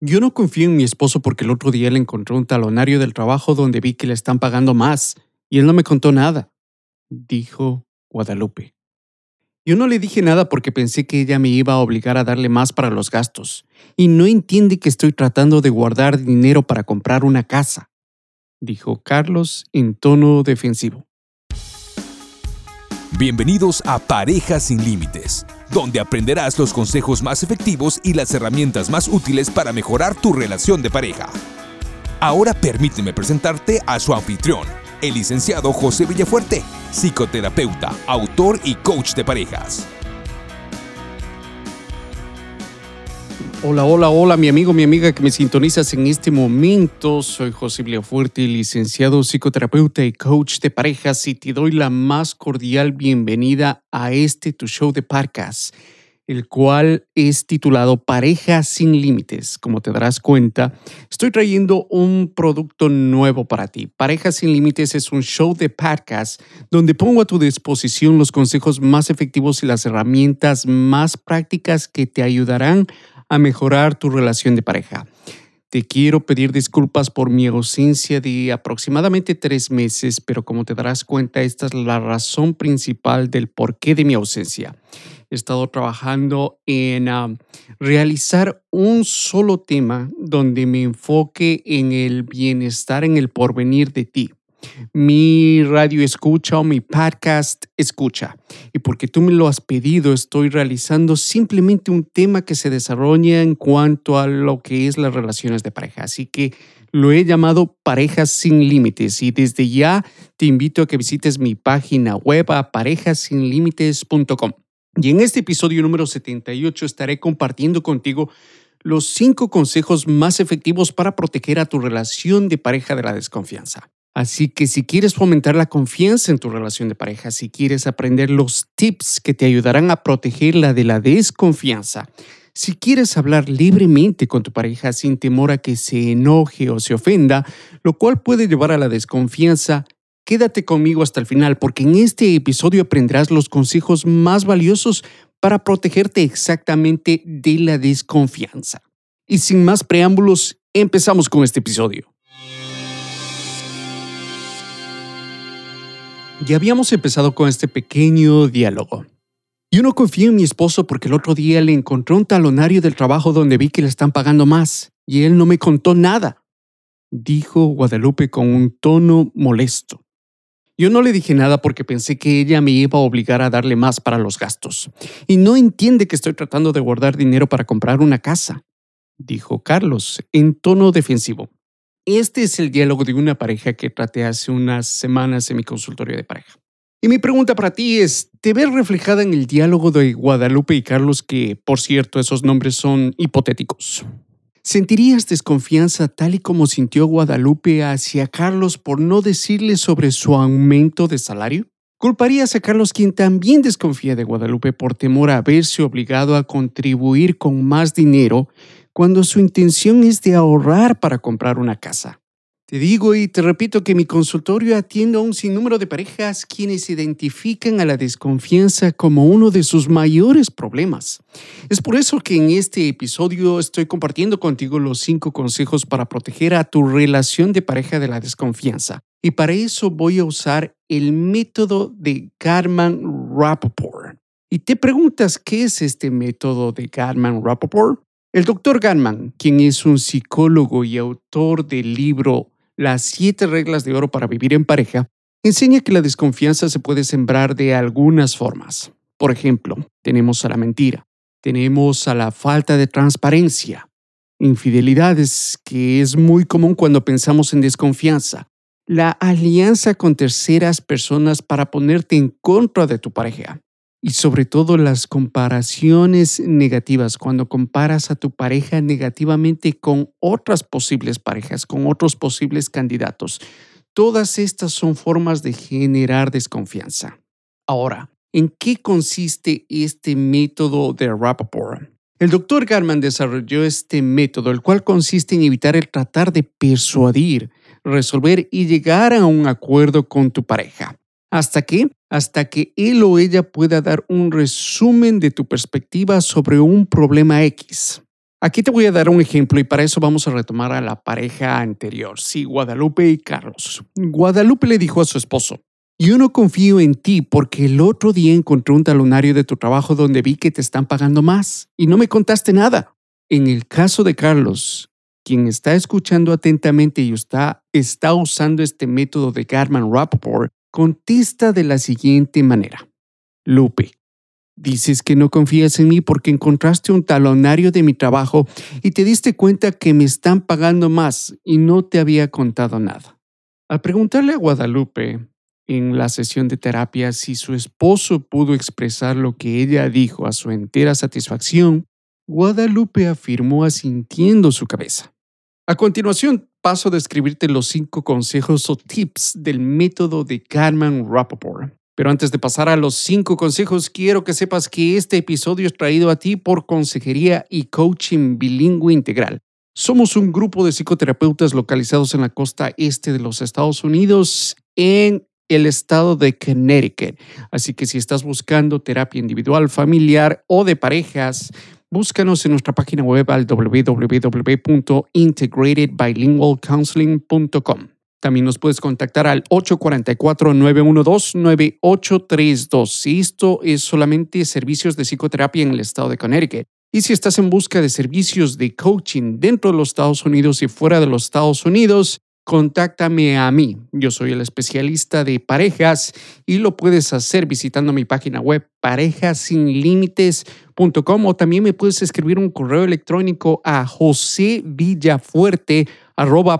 Yo no confío en mi esposo porque el otro día le encontré un talonario del trabajo donde vi que le están pagando más y él no me contó nada, dijo Guadalupe. Yo no le dije nada porque pensé que ella me iba a obligar a darle más para los gastos y no entiende que estoy tratando de guardar dinero para comprar una casa, dijo Carlos en tono defensivo. Bienvenidos a Parejas sin Límites, donde aprenderás los consejos más efectivos y las herramientas más útiles para mejorar tu relación de pareja. Ahora permíteme presentarte a su anfitrión, el licenciado José Villafuerte, psicoterapeuta, autor y coach de parejas. Hola, hola, hola, mi amigo, mi amiga que me sintonizas en este momento. Soy José Villafuerte, licenciado psicoterapeuta y coach de parejas y te doy la más cordial bienvenida a este tu show de podcast, el cual es titulado Parejas sin Límites. Como te darás cuenta, estoy trayendo un producto nuevo para ti. Parejas sin Límites es un show de podcast donde pongo a tu disposición los consejos más efectivos y las herramientas más prácticas que te ayudarán a a mejorar tu relación de pareja. Te quiero pedir disculpas por mi ausencia de aproximadamente tres meses, pero como te darás cuenta, esta es la razón principal del porqué de mi ausencia. He estado trabajando en ah, realizar un solo tema donde me enfoque en el bienestar, en el porvenir de ti mi radio escucha o mi podcast escucha. Y porque tú me lo has pedido, estoy realizando simplemente un tema que se desarrolla en cuanto a lo que es las relaciones de pareja. Así que lo he llamado Parejas sin Límites y desde ya te invito a que visites mi página web a parejasinlímites.com. Y en este episodio número 78 estaré compartiendo contigo los cinco consejos más efectivos para proteger a tu relación de pareja de la desconfianza. Así que si quieres fomentar la confianza en tu relación de pareja, si quieres aprender los tips que te ayudarán a protegerla de la desconfianza, si quieres hablar libremente con tu pareja sin temor a que se enoje o se ofenda, lo cual puede llevar a la desconfianza, quédate conmigo hasta el final porque en este episodio aprenderás los consejos más valiosos para protegerte exactamente de la desconfianza. Y sin más preámbulos, empezamos con este episodio. Ya habíamos empezado con este pequeño diálogo. Yo no confío en mi esposo porque el otro día le encontré un talonario del trabajo donde vi que le están pagando más y él no me contó nada, dijo Guadalupe con un tono molesto. Yo no le dije nada porque pensé que ella me iba a obligar a darle más para los gastos. Y no entiende que estoy tratando de guardar dinero para comprar una casa, dijo Carlos en tono defensivo. Este es el diálogo de una pareja que traté hace unas semanas en mi consultorio de pareja. Y mi pregunta para ti es, ¿te ves reflejada en el diálogo de Guadalupe y Carlos que, por cierto, esos nombres son hipotéticos? ¿Sentirías desconfianza tal y como sintió Guadalupe hacia Carlos por no decirle sobre su aumento de salario? ¿Culparías a Carlos quien también desconfía de Guadalupe por temor a verse obligado a contribuir con más dinero cuando su intención es de ahorrar para comprar una casa. Te digo y te repito que mi consultorio atiende a un sinnúmero de parejas quienes identifican a la desconfianza como uno de sus mayores problemas. Es por eso que en este episodio estoy compartiendo contigo los cinco consejos para proteger a tu relación de pareja de la desconfianza. Y para eso voy a usar el método de Garman Rappaport. Y te preguntas, ¿qué es este método de Garman Rappaport? El doctor Ganman, quien es un psicólogo y autor del libro Las siete reglas de oro para vivir en pareja, enseña que la desconfianza se puede sembrar de algunas formas. Por ejemplo, tenemos a la mentira, tenemos a la falta de transparencia, infidelidades, que es muy común cuando pensamos en desconfianza, la alianza con terceras personas para ponerte en contra de tu pareja, y sobre todo las comparaciones negativas, cuando comparas a tu pareja negativamente con otras posibles parejas, con otros posibles candidatos. Todas estas son formas de generar desconfianza. Ahora, ¿en qué consiste este método de Rappaport? El doctor Garman desarrolló este método, el cual consiste en evitar el tratar de persuadir, resolver y llegar a un acuerdo con tu pareja. ¿Hasta qué? Hasta que él o ella pueda dar un resumen de tu perspectiva sobre un problema X. Aquí te voy a dar un ejemplo y para eso vamos a retomar a la pareja anterior, sí, Guadalupe y Carlos. Guadalupe le dijo a su esposo, yo no confío en ti porque el otro día encontré un talonario de tu trabajo donde vi que te están pagando más y no me contaste nada. En el caso de Carlos, quien está escuchando atentamente y está, está usando este método de Garman Rappaport, contesta de la siguiente manera. Lupe, Dices que no confías en mí porque encontraste un talonario de mi trabajo y te diste cuenta que me están pagando más y no te había contado nada. Al preguntarle a Guadalupe en la sesión de terapia si su esposo pudo expresar lo que ella dijo a su entera satisfacción, Guadalupe afirmó asintiendo su cabeza. A continuación, paso a describirte los cinco consejos o tips del método de Carmen Rappaport pero antes de pasar a los cinco consejos, quiero que sepas que este episodio es traído a ti por Consejería y Coaching Bilingüe Integral. Somos un grupo de psicoterapeutas localizados en la costa este de los Estados Unidos, en el estado de Connecticut. Así que si estás buscando terapia individual, familiar o de parejas, búscanos en nuestra página web al www.integratedbilingualcounseling.com. También nos puedes contactar al 844-912-9832. Y esto es solamente servicios de psicoterapia en el estado de Connecticut. Y si estás en busca de servicios de coaching dentro de los Estados Unidos y fuera de los Estados Unidos, contáctame a mí. Yo soy el especialista de parejas y lo puedes hacer visitando mi página web parejasinlímites.com o también me puedes escribir un correo electrónico a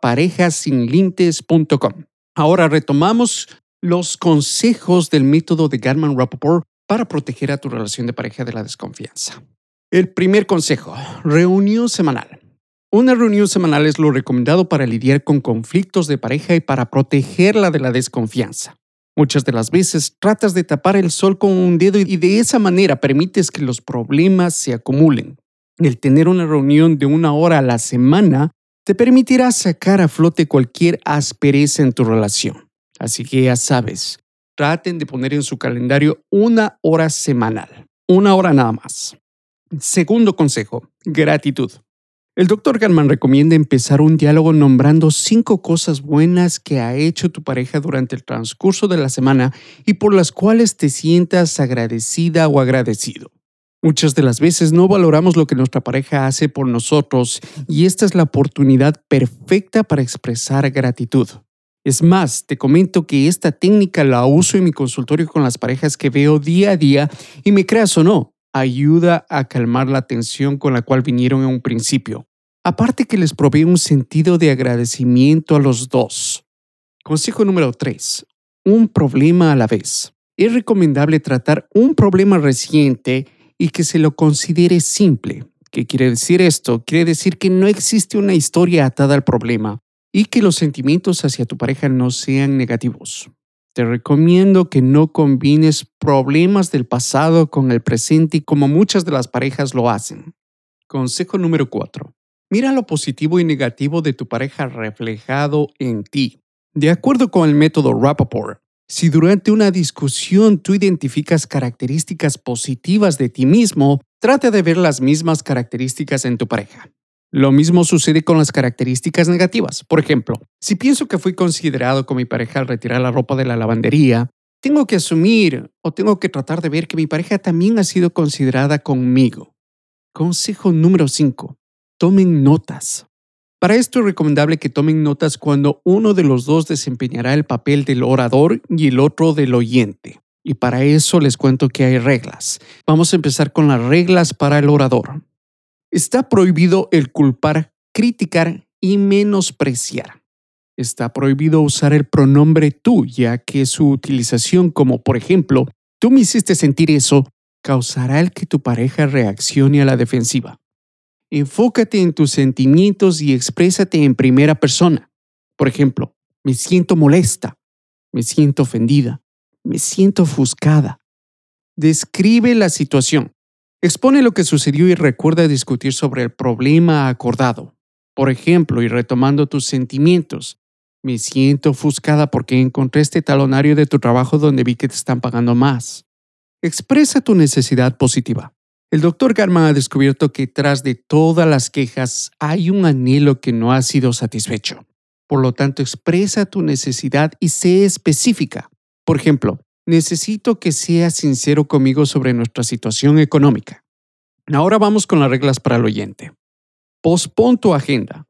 parejasinlintes.com. Ahora retomamos los consejos del método de Garman Rappaport para proteger a tu relación de pareja de la desconfianza. El primer consejo, reunión semanal. Una reunión semanal es lo recomendado para lidiar con conflictos de pareja y para protegerla de la desconfianza. Muchas de las veces tratas de tapar el sol con un dedo y de esa manera permites que los problemas se acumulen. El tener una reunión de una hora a la semana te permitirá sacar a flote cualquier aspereza en tu relación. Así que ya sabes, traten de poner en su calendario una hora semanal, una hora nada más. Segundo consejo, gratitud. El doctor Galman recomienda empezar un diálogo nombrando cinco cosas buenas que ha hecho tu pareja durante el transcurso de la semana y por las cuales te sientas agradecida o agradecido. Muchas de las veces no valoramos lo que nuestra pareja hace por nosotros y esta es la oportunidad perfecta para expresar gratitud. Es más, te comento que esta técnica la uso en mi consultorio con las parejas que veo día a día y me creas o no, ayuda a calmar la tensión con la cual vinieron en un principio. Aparte que les provee un sentido de agradecimiento a los dos. Consejo número 3. Un problema a la vez. Es recomendable tratar un problema reciente y que se lo considere simple. ¿Qué quiere decir esto? Quiere decir que no existe una historia atada al problema y que los sentimientos hacia tu pareja no sean negativos. Te recomiendo que no combines problemas del pasado con el presente como muchas de las parejas lo hacen. Consejo número 4. Mira lo positivo y negativo de tu pareja reflejado en ti. De acuerdo con el método Rappaport, si durante una discusión tú identificas características positivas de ti mismo, trata de ver las mismas características en tu pareja. Lo mismo sucede con las características negativas. Por ejemplo, si pienso que fui considerado con mi pareja al retirar la ropa de la lavandería, tengo que asumir o tengo que tratar de ver que mi pareja también ha sido considerada conmigo. Consejo número 5. Tomen notas. Para esto es recomendable que tomen notas cuando uno de los dos desempeñará el papel del orador y el otro del oyente. Y para eso les cuento que hay reglas. Vamos a empezar con las reglas para el orador. Está prohibido el culpar, criticar y menospreciar. Está prohibido usar el pronombre tú, ya que su utilización como por ejemplo, tú me hiciste sentir eso, causará el que tu pareja reaccione a la defensiva. Enfócate en tus sentimientos y exprésate en primera persona. Por ejemplo, me siento molesta, me siento ofendida, me siento ofuscada. Describe la situación. Expone lo que sucedió y recuerda discutir sobre el problema acordado. Por ejemplo, y retomando tus sentimientos, me siento ofuscada porque encontré este talonario de tu trabajo donde vi que te están pagando más. Expresa tu necesidad positiva. El doctor Garman ha descubierto que tras de todas las quejas hay un anhelo que no ha sido satisfecho. Por lo tanto, expresa tu necesidad y sé específica. Por ejemplo, necesito que seas sincero conmigo sobre nuestra situación económica. Ahora vamos con las reglas para el oyente. Pospon tu agenda,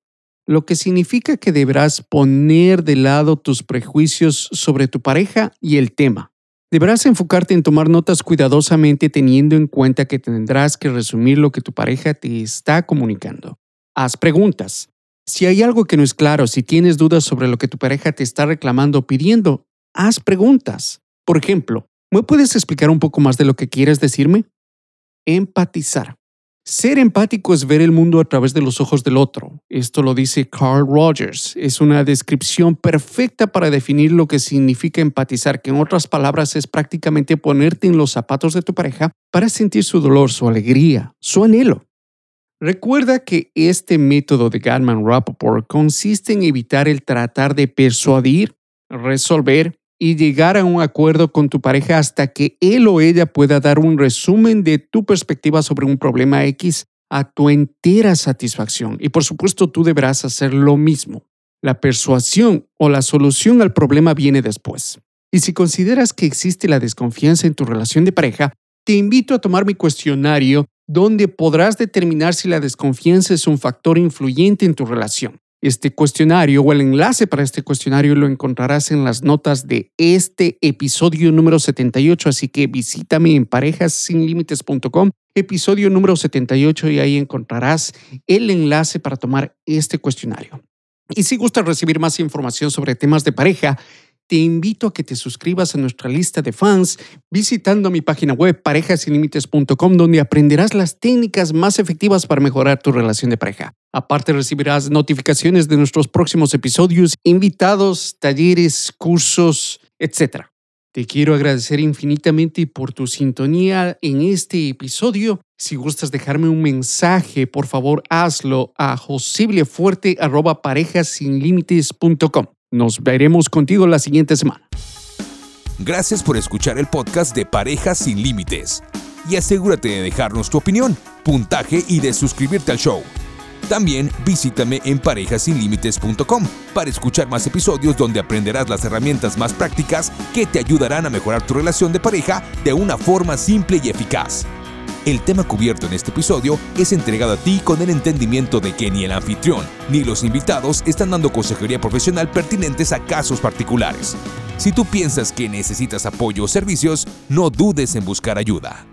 lo que significa que deberás poner de lado tus prejuicios sobre tu pareja y el tema. Deberás enfocarte en tomar notas cuidadosamente teniendo en cuenta que tendrás que resumir lo que tu pareja te está comunicando. Haz preguntas. Si hay algo que no es claro, si tienes dudas sobre lo que tu pareja te está reclamando o pidiendo, haz preguntas. Por ejemplo, ¿me puedes explicar un poco más de lo que quieres decirme? Empatizar. Ser empático es ver el mundo a través de los ojos del otro. Esto lo dice Carl Rogers. Es una descripción perfecta para definir lo que significa empatizar, que en otras palabras es prácticamente ponerte en los zapatos de tu pareja para sentir su dolor, su alegría, su anhelo. Recuerda que este método de Gatman Rappaport consiste en evitar el tratar de persuadir, resolver y llegar a un acuerdo con tu pareja hasta que él o ella pueda dar un resumen de tu perspectiva sobre un problema X a tu entera satisfacción. Y por supuesto tú deberás hacer lo mismo. La persuasión o la solución al problema viene después. Y si consideras que existe la desconfianza en tu relación de pareja, te invito a tomar mi cuestionario donde podrás determinar si la desconfianza es un factor influyente en tu relación. Este cuestionario o el enlace para este cuestionario lo encontrarás en las notas de este episodio número 78, así que visítame en parejasinlimites.com, episodio número 78 y ahí encontrarás el enlace para tomar este cuestionario. Y si gustas recibir más información sobre temas de pareja, te invito a que te suscribas a nuestra lista de fans visitando mi página web parejasinlimites.com donde aprenderás las técnicas más efectivas para mejorar tu relación de pareja. Aparte recibirás notificaciones de nuestros próximos episodios, invitados, talleres, cursos, etc. Te quiero agradecer infinitamente por tu sintonía en este episodio. Si gustas dejarme un mensaje, por favor hazlo a josiblefuerte.parejasinlimites.com. Nos veremos contigo la siguiente semana. Gracias por escuchar el podcast de Parejas sin Límites. Y asegúrate de dejarnos tu opinión, puntaje y de suscribirte al show. También visítame en parejasinlimites.com para escuchar más episodios donde aprenderás las herramientas más prácticas que te ayudarán a mejorar tu relación de pareja de una forma simple y eficaz. El tema cubierto en este episodio es entregado a ti con el entendimiento de que ni el anfitrión ni los invitados están dando consejería profesional pertinentes a casos particulares. Si tú piensas que necesitas apoyo o servicios, no dudes en buscar ayuda.